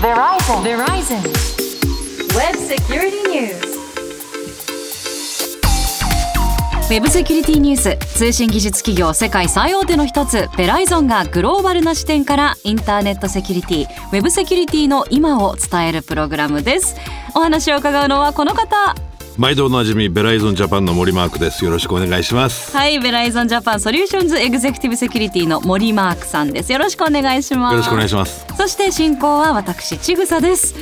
Verizon. Verizon. Web Security News. ウェブセキュリティニュース通信技術企業世界最大手の一つベライゾンがグローバルな視点からインターネットセキュリティウェブセキュリティの今を伝えるプログラムですお話を伺うのはこの方毎度おなじみベライゾンジャパンの森マークです。よろしくお願いします。はいベライゾンジャパンソリューションズエグゼクティブセキュリティの森マークさんです。よろしくお願いします。よろしくお願いします。そして進行は私ちぐさです。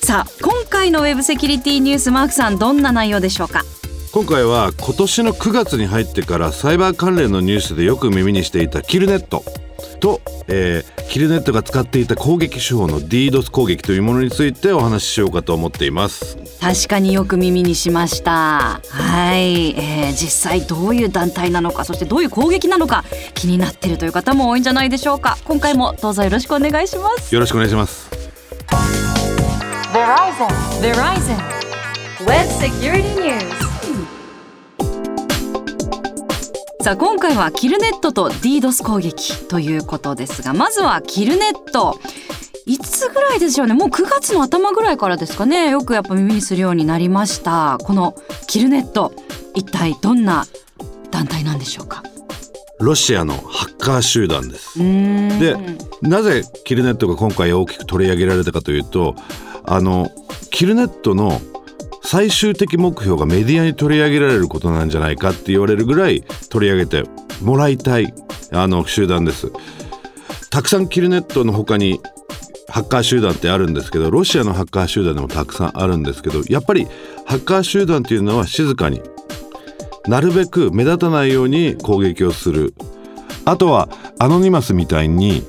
さあ今回のウェブセキュリティニュースマークさんどんな内容でしょうか？今回は今年の9月に入ってからサイバー関連のニュースでよく耳にしていたキルネットと、えー、キルネットが使っていた攻撃手法の DDoS 攻撃というものについてお話ししようかと思っています確かによく耳にしましたはい、えー、実際どういう団体なのかそしてどういう攻撃なのか気になっているという方も多いんじゃないでしょうか今回もどうぞよろしくお願いしますよろしくお願いします Verizon. Verizon. Web Security News. さあ今回はキルネットと DDoS 攻撃ということですがまずはキルネット。いつぐらいでしょうね。もう9月の頭ぐらいからですかね。よくやっぱ耳にするようになりました。このキルネット一体どんな団体なんでしょうか？ロシアのハッカー集団です。でなぜキルネットが今回大きく取り上げられたかというとあのキルネットの最終的目標がメディアに取り上げられることなんじゃないかって言われるぐらい取り上げてもらいたいあの集団です。たくさんキルネットの他にハッカー集団ってあるんですけどロシアのハッカー集団でもたくさんあるんですけどやっぱりハッカー集団っていうのは静かになるべく目立たないように攻撃をする。あとはアノニマスみたいに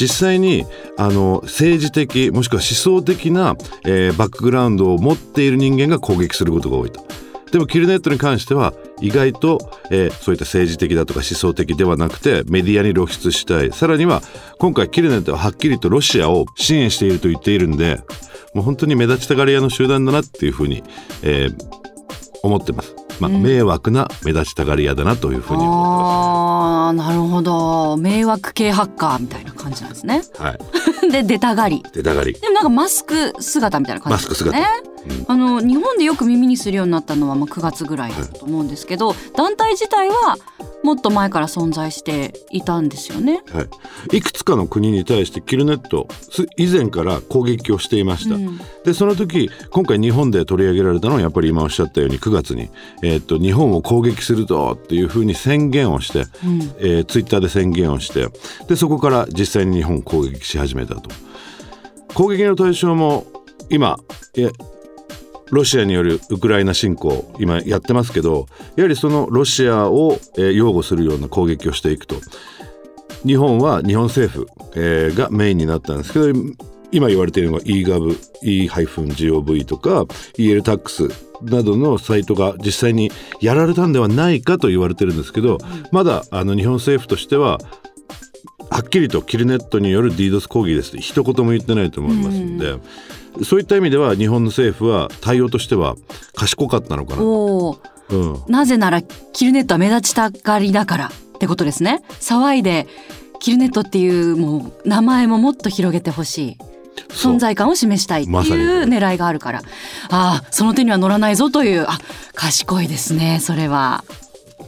実際にあの政治的もしくは思想的な、えーバックグラウンドを持っている人間が攻撃することが多いと。でもキルネットに関しては意外と、えーそういった政治的だとか思想的ではなくてメディアに露出したいさらには今回キルネットははっきりとロシアを支援していると言っているんでもう本当に目立ちたがり屋の集団だなっていうふうに、えー思ってます。まあ、迷惑な目立ちたがり屋だなというふうに思あーなるほど。迷惑系ハッカーみたいな感じなんですね。はい。で出たがり。出たがり。でもなんかマスク姿みたいな感じ。ですねマスクあの日本でよく耳にするようになったのはまあ9月ぐらいだと思うんですけど、団体自体はもっと前から存在していたんですよね。はい、いくつかの国に対してキルネットす以前から攻撃をしていました、うん。でその時今回日本で取り上げられたのはやっぱり今おっしゃったように9月に、えーっと日本を攻撃するぞっていうふうに宣言をして、うん。えーツイッターで宣言をしてでそこから実際に日本を攻撃し始めたと。攻撃の対象も今えロシアによるウクライナ侵攻今やってますけどやはりそのロシアを、え擁護するような攻撃をしていくと。日本は日本政府、えーがメインになったんですけど今言われているのが eGov、e-gov とか ELTAX などのサイトが実際にやられたんではないかと言われてるんですけど、まだあの日本政府としてははっきりとキルネットによる DDoS 攻撃です。って一言も言ってないと思いますので、そういった意味では日本の政府は対応としては賢かったのかな、うん、なぜならキルネットは目立ちたがりだからってことですね。騒いで Killnet っていうもう名前ももっと広げてほしい。存在感を示したいっていう狙いがあるから、ああその手には乗らないぞというあ賢いですねそれは。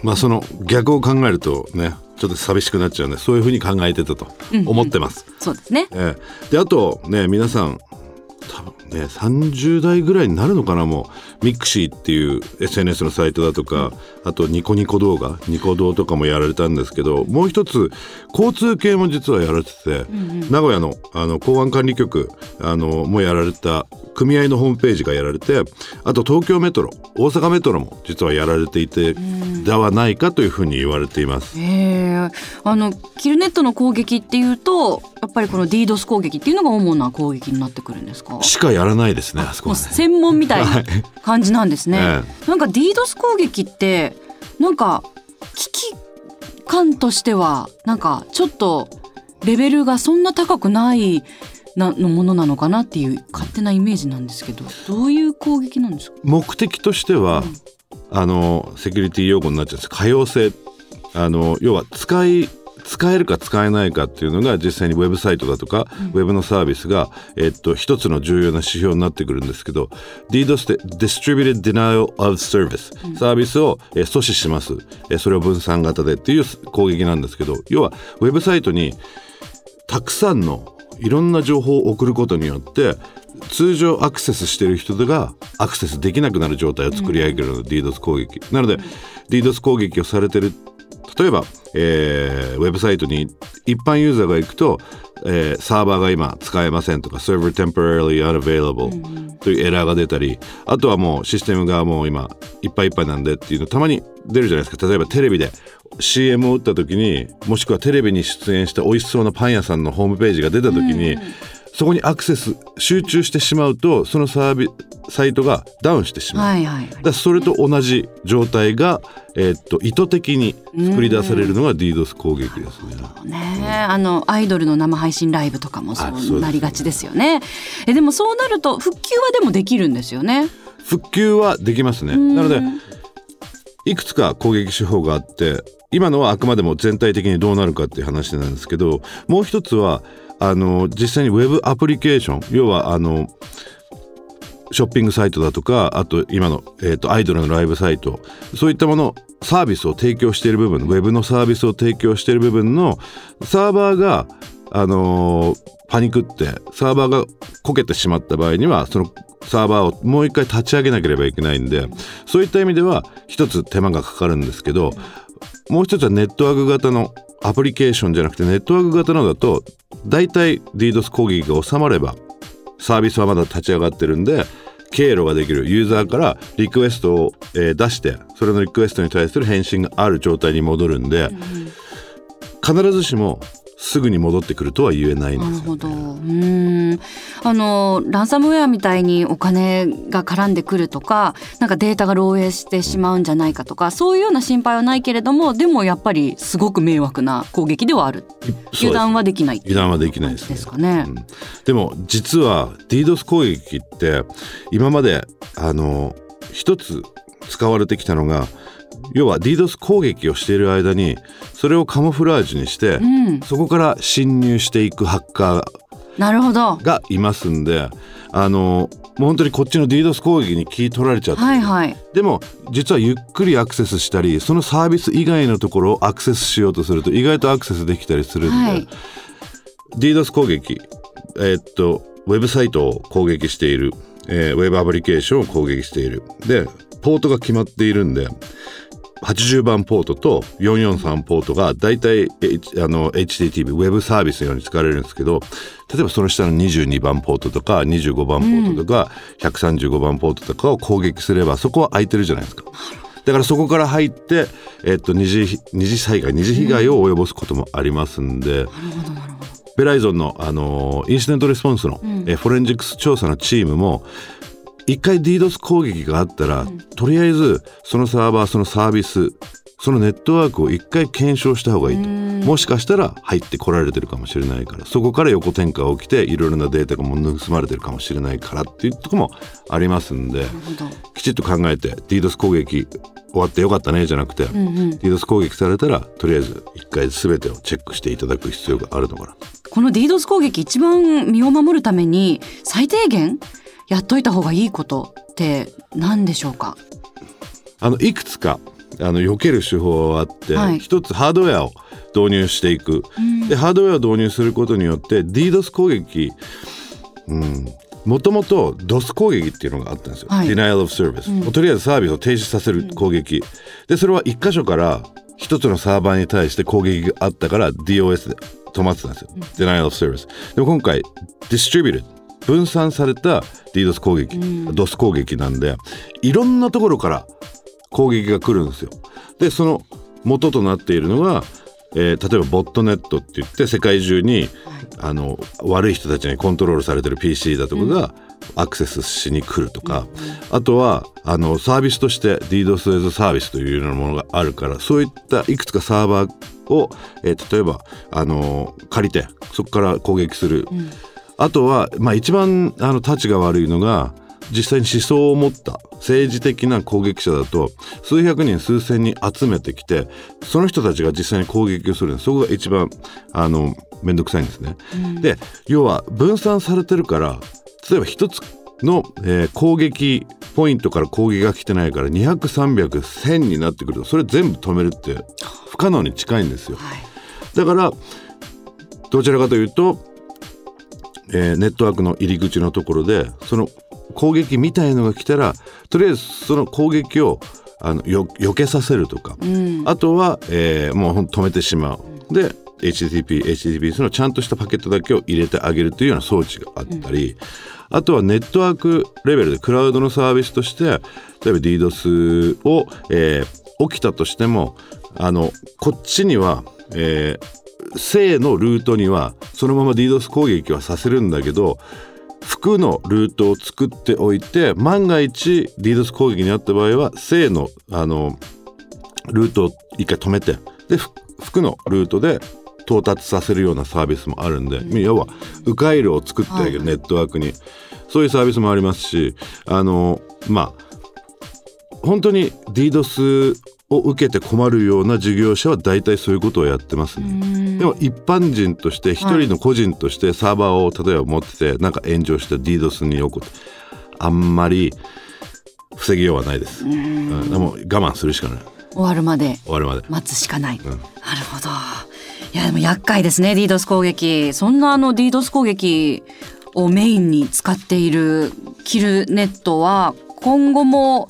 まあその逆を考えるとねちょっと寂しくなっちゃうんでそういうふうに考えてたと思ってます。そうですね。ええであとね皆さんね30代ぐらいになるのかなもう。 mixi っていう SNS のサイトだとか、あとニコニコ動画ニコ動とかもやられたんですけどもう一つ交通系も実はやられてて、名古屋のあの公安管理局あのもやられた組合のホームページがやられてあと東京メトロ大阪メトロも実はやられていて、ではないかというふうに言われています。あのキルネットの攻撃っていうとやっぱりこの DDoS 攻撃っていうのが主な攻撃になってくるんですか？しかやらないですねあそこはね。専門みたいな感じなんですね。えなんか DDoS 攻撃ってなんか危機感としてはなんかちょっとレベルがそんな高くないなのものなのかなっていう勝手なイメージなんですけどどういう攻撃なんですか？目的としては、あのセキュリティ用語になっちゃうんです。可用性。あの要は使い使えるか使えないかっていうのが実際にウェブサイトだとか、ウェブのサービスが、えっと、一つの重要な指標になってくるんですけど DDoS って Distributed Denial of Service、サービスを、えー阻止します、えーそれを分散型でっていう攻撃なんですけど要はウェブサイトにたくさんのいろんな情報を送ることによって通常アクセスしてる人がアクセスできなくなる状態を作り上げるのが DDoS 攻撃、なので DDoS 攻撃をされてる例えば、えーウェブサイトに一般ユーザーが行くと、えーサーバーが今使えませんとか Server temporarily unavailable というエラーが出たりあとはもうシステムがもう今いっぱいいっぱいなんでっていうのたまに出るじゃないですか。例えばテレビで CM を打った時にもしくはテレビに出演した美味しそうなパン屋さんのホームページが出た時に、そこにアクセス集中してしまうとそのサービサイトがダウンしてしまう。はいはいだそれと同じ状態が、えーっと意図的に作り出されるのが DDoS 攻撃ですね。ねえあのアイドルの生配信ライブとかもそうなりがちですよね。えでもそうなると復旧はでもできるんですよね？復旧はできますね。なのでいくつか攻撃手法があって今のはあくまでも全体的にどうなるかっていう話なんですけどもう一つはあの実際にウェブアプリケーション要はあのショッピングサイトだとかあと今の、えー、とアイドルのライブサイトそういったものサービスを提供している部分ウェブのサービスを提供している部分のサーバーが、あのーパニクってサーバーがこけてしまった場合にはそのサーバーをもう一回立ち上げなければいけないんでそういった意味では一つ手間がかかるんですけどもう一つはネットワーク型のアプリケーションじゃなくてネットワーク型のだと大体 DDoS 攻撃が収まればサービスはまだ立ち上がってるんで経路ができる。ユーザーからリクエストを、えー出してそれのリクエストに対する返信がある状態に戻るんで、必ずしもすぐに戻ってくるとは言えないんですよなるほど。うーん。あのランサムウェアみたいにお金が絡んでくるとか、なんかデータが漏洩してしまうんじゃないかとか、そういうような心配はないけれども、でもやっぱりすごく迷惑な攻撃ではある。油断はできない。油断はできないですねですかね。うんでも実は DDoS 攻撃って今まであの一つ使われてきたのが要は DDoS 攻撃をしている間にそれをカモフラージュにして、うん。そこから侵入していくハッカーなるほど。がいますんであのもう本当にこっちの DDoS 攻撃に聞い取られちゃって、はいはい。でも実はゆっくりアクセスしたりそのサービス以外のところをアクセスしようとすると意外とアクセスできたりするんで、はい DDoS 攻撃、えーっとウェブサイトを攻撃している、えーウェブアプリケーションを攻撃しているでポートが決まっているんで80番ポートと443ポートがだいたい H- あの HTTP ウェブサービスのように使われるんですけど例えばその下の22番ポートとか25番ポートとか、135番ポートとかを攻撃すればそこは空いてるじゃないですか。だからそこから入って、えっと、二次二次災害二次被害を及ぼすこともありますんで、ベライゾンの、あのインシデントレスポンスの、えフォレンジックス調査のチームも一回 DDoS 攻撃があったら、とりあえずそのサーバーそのサービスそのネットワークを一回検証した方がいいと。もしかしたら入ってこられてるかもしれないからそこから横転換が起きていろいろなデータがもう盗まれてるかもしれないからっていうとこもありますんできちっと考えて DDoS 攻撃終わってよかったねじゃなくて、DDoS 攻撃されたらとりあえず一回全てをチェックしていただく必要があるのかな。とこの DDoS 攻撃一番身を守るために最低限やっといた方がいいことって何でしょうか？あのいくつかあの避ける手法はあって、はい。一つハードウェアを導入していく、でハードウェアを導入することによって DDoS 攻撃もともと DOS 攻撃っていうのがあったんですよ、はい。Denial of Service、もうとりあえずサービスを停止させる攻撃、でそれは一箇所から一つのサーバーに対して攻撃があったから DOS で止まってたんですよ、Denial of Service でも今回 Distributed 分散された DDoS 攻撃、DOS 攻撃なんでいろんなところから攻撃が来るんですよ。でその元となっているのが、えー例えばボットネットって言って世界中に、あの悪い人たちにコントロールされてる PC だとかがアクセスしに来るとか、あとはあのサービスとして DDoS as a サービスというようなものがあるからそういったいくつかサーバーを、えー例えばあの借りてそこから攻撃する。あとは、まあ、一番あの立ちが悪いのが実際に思想を持った政治的な攻撃者だと数百人数千人集めてきてその人たちが実際に攻撃をするそこが一番あの面倒くさいんですね。で要は分散されてるから例えば一つの、えー攻撃ポイントから攻撃が来てないから2003001000になってくるとそれ全部止めるって不可能に近いんですよ。だからどちらかというと、えーネットワークの入り口のところでその攻撃みたいのが来たらとりあえずその攻撃をあのよ避けさせるとか、あとは、えーもう止めてしまう。で HTTP、HTTPS のちゃんとしたパケットだけを入れてあげるというような装置があったり、あとはネットワークレベルでクラウドのサービスとして例えば DDoS を、えー起きたとしてもあのこっちには、えー正のルートにはそのまま DDoS 攻撃はさせるんだけど複のルートを作っておいて万が一 DDoS 攻撃にあった場合は正のあのルートを一回止めてでふ複のルートで到達させるようなサービスもあるんで、要は迂回路を作ってあげる、ネットワークに。そういうサービスもありますしあのまあ本当に DDoS を受けて困るような事業者は大体そういうことをやってますね。でも一般人として一人の個人としてサーバーを例えば持っててなんか炎上した DDoS に起こってあんまり防ぎようはないです。うん、でも我慢するしかない。終わるまで。終わるまで。待つしかない、なるほど。いやでも厄介ですね DDoS 攻撃。そんなあの DDoS 攻撃をメインに使っているキルネットは今後も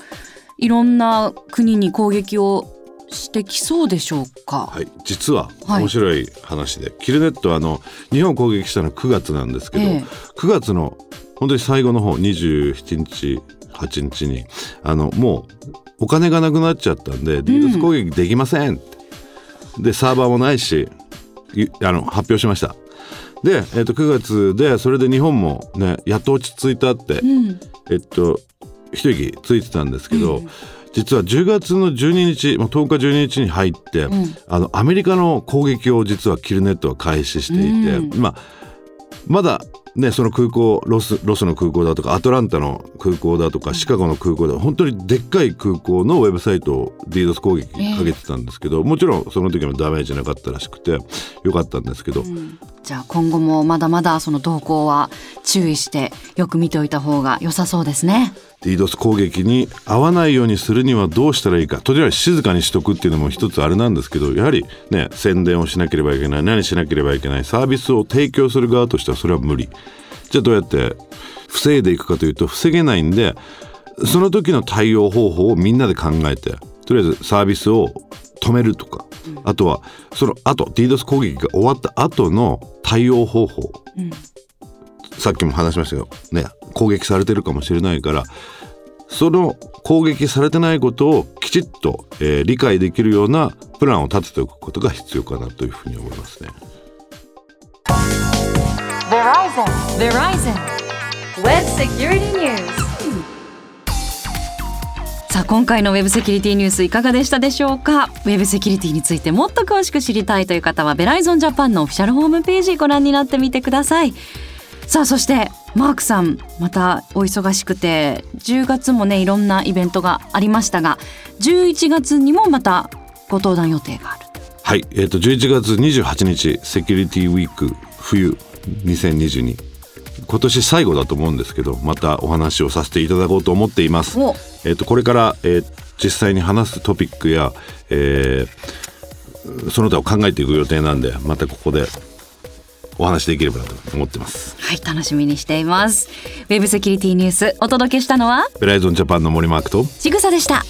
いろんな国に攻撃をしてきそうでしょうか、はい、実ははい。面白い話で、キルネットはあの日本を攻撃したのは9月なんですけど、ええ。9月の本当に最後の方27日8日にあのもうお金がなくなっちゃったんで DDoS 攻撃できません。って、でサーバーもないしいあの発表しました。で、えっと9月でそれで日本もねやっと落ち着いたって、えっと一息ついてたんですけど、実は10月の12日、まあ、10日12日に入って、あのアメリカの攻撃を実はキルネットは開始していて、まあまだねその空港ロスロスの空港だとかアトランタの空港だとかシカゴの空港だ本当にでっかい空港のウェブサイトを DDoS 攻撃かけてたんですけど、もちろんその時もダメージなかったらしくてよかったんですけど、じゃあ今後もまだまだその動向は注意してよく見ておいた方が良さそうですね。DDoS 攻撃に合わないようにするにはどうしたらいいかとりあえず静かにしとくっていうのも一つあれなんですけどやはりね宣伝をしなければいけない何しなければいけないサービスを提供する側としてはそれは無理。じゃあどうやって防いでいくかというと防げないんでその時の対応方法をみんなで考えてとりあえずサービスを止めるとか、あとはその後 DDoS 攻撃が終わった後の対応方法、さっきも話しましたよ、ね、攻撃されてるかもしれないからその攻撃されてないことをきちっと、えー理解できるようなプランを立てておくことが必要かなというふうに思いますね。Verizon. Verizon. Web Security News あ今回のウェブセキュリティニュースいかがでしたでしょうか？ウェブセキュリティについてもっと詳しく知りたいという方はベライゾンジャパンのオフィシャルホームページご覧になってみてください。さあそしてマークさんまたお忙しくて10月もねいろんなイベントがありましたが11月にもまたご登壇予定があるはい、えー、と11月28日セキュリティウィーク冬2022今年最後だと思うんですけどまたお話をさせていただこうと思っています。おえー、とこれから、えー実際に話すトピックや、えーその他を考えていく予定なんでまたここでお話できればなと思ってます。はい楽しみにしていますウェブセキュリティニュースお届けしたのは？ベライゾンジャパンの森マークとちぐさでした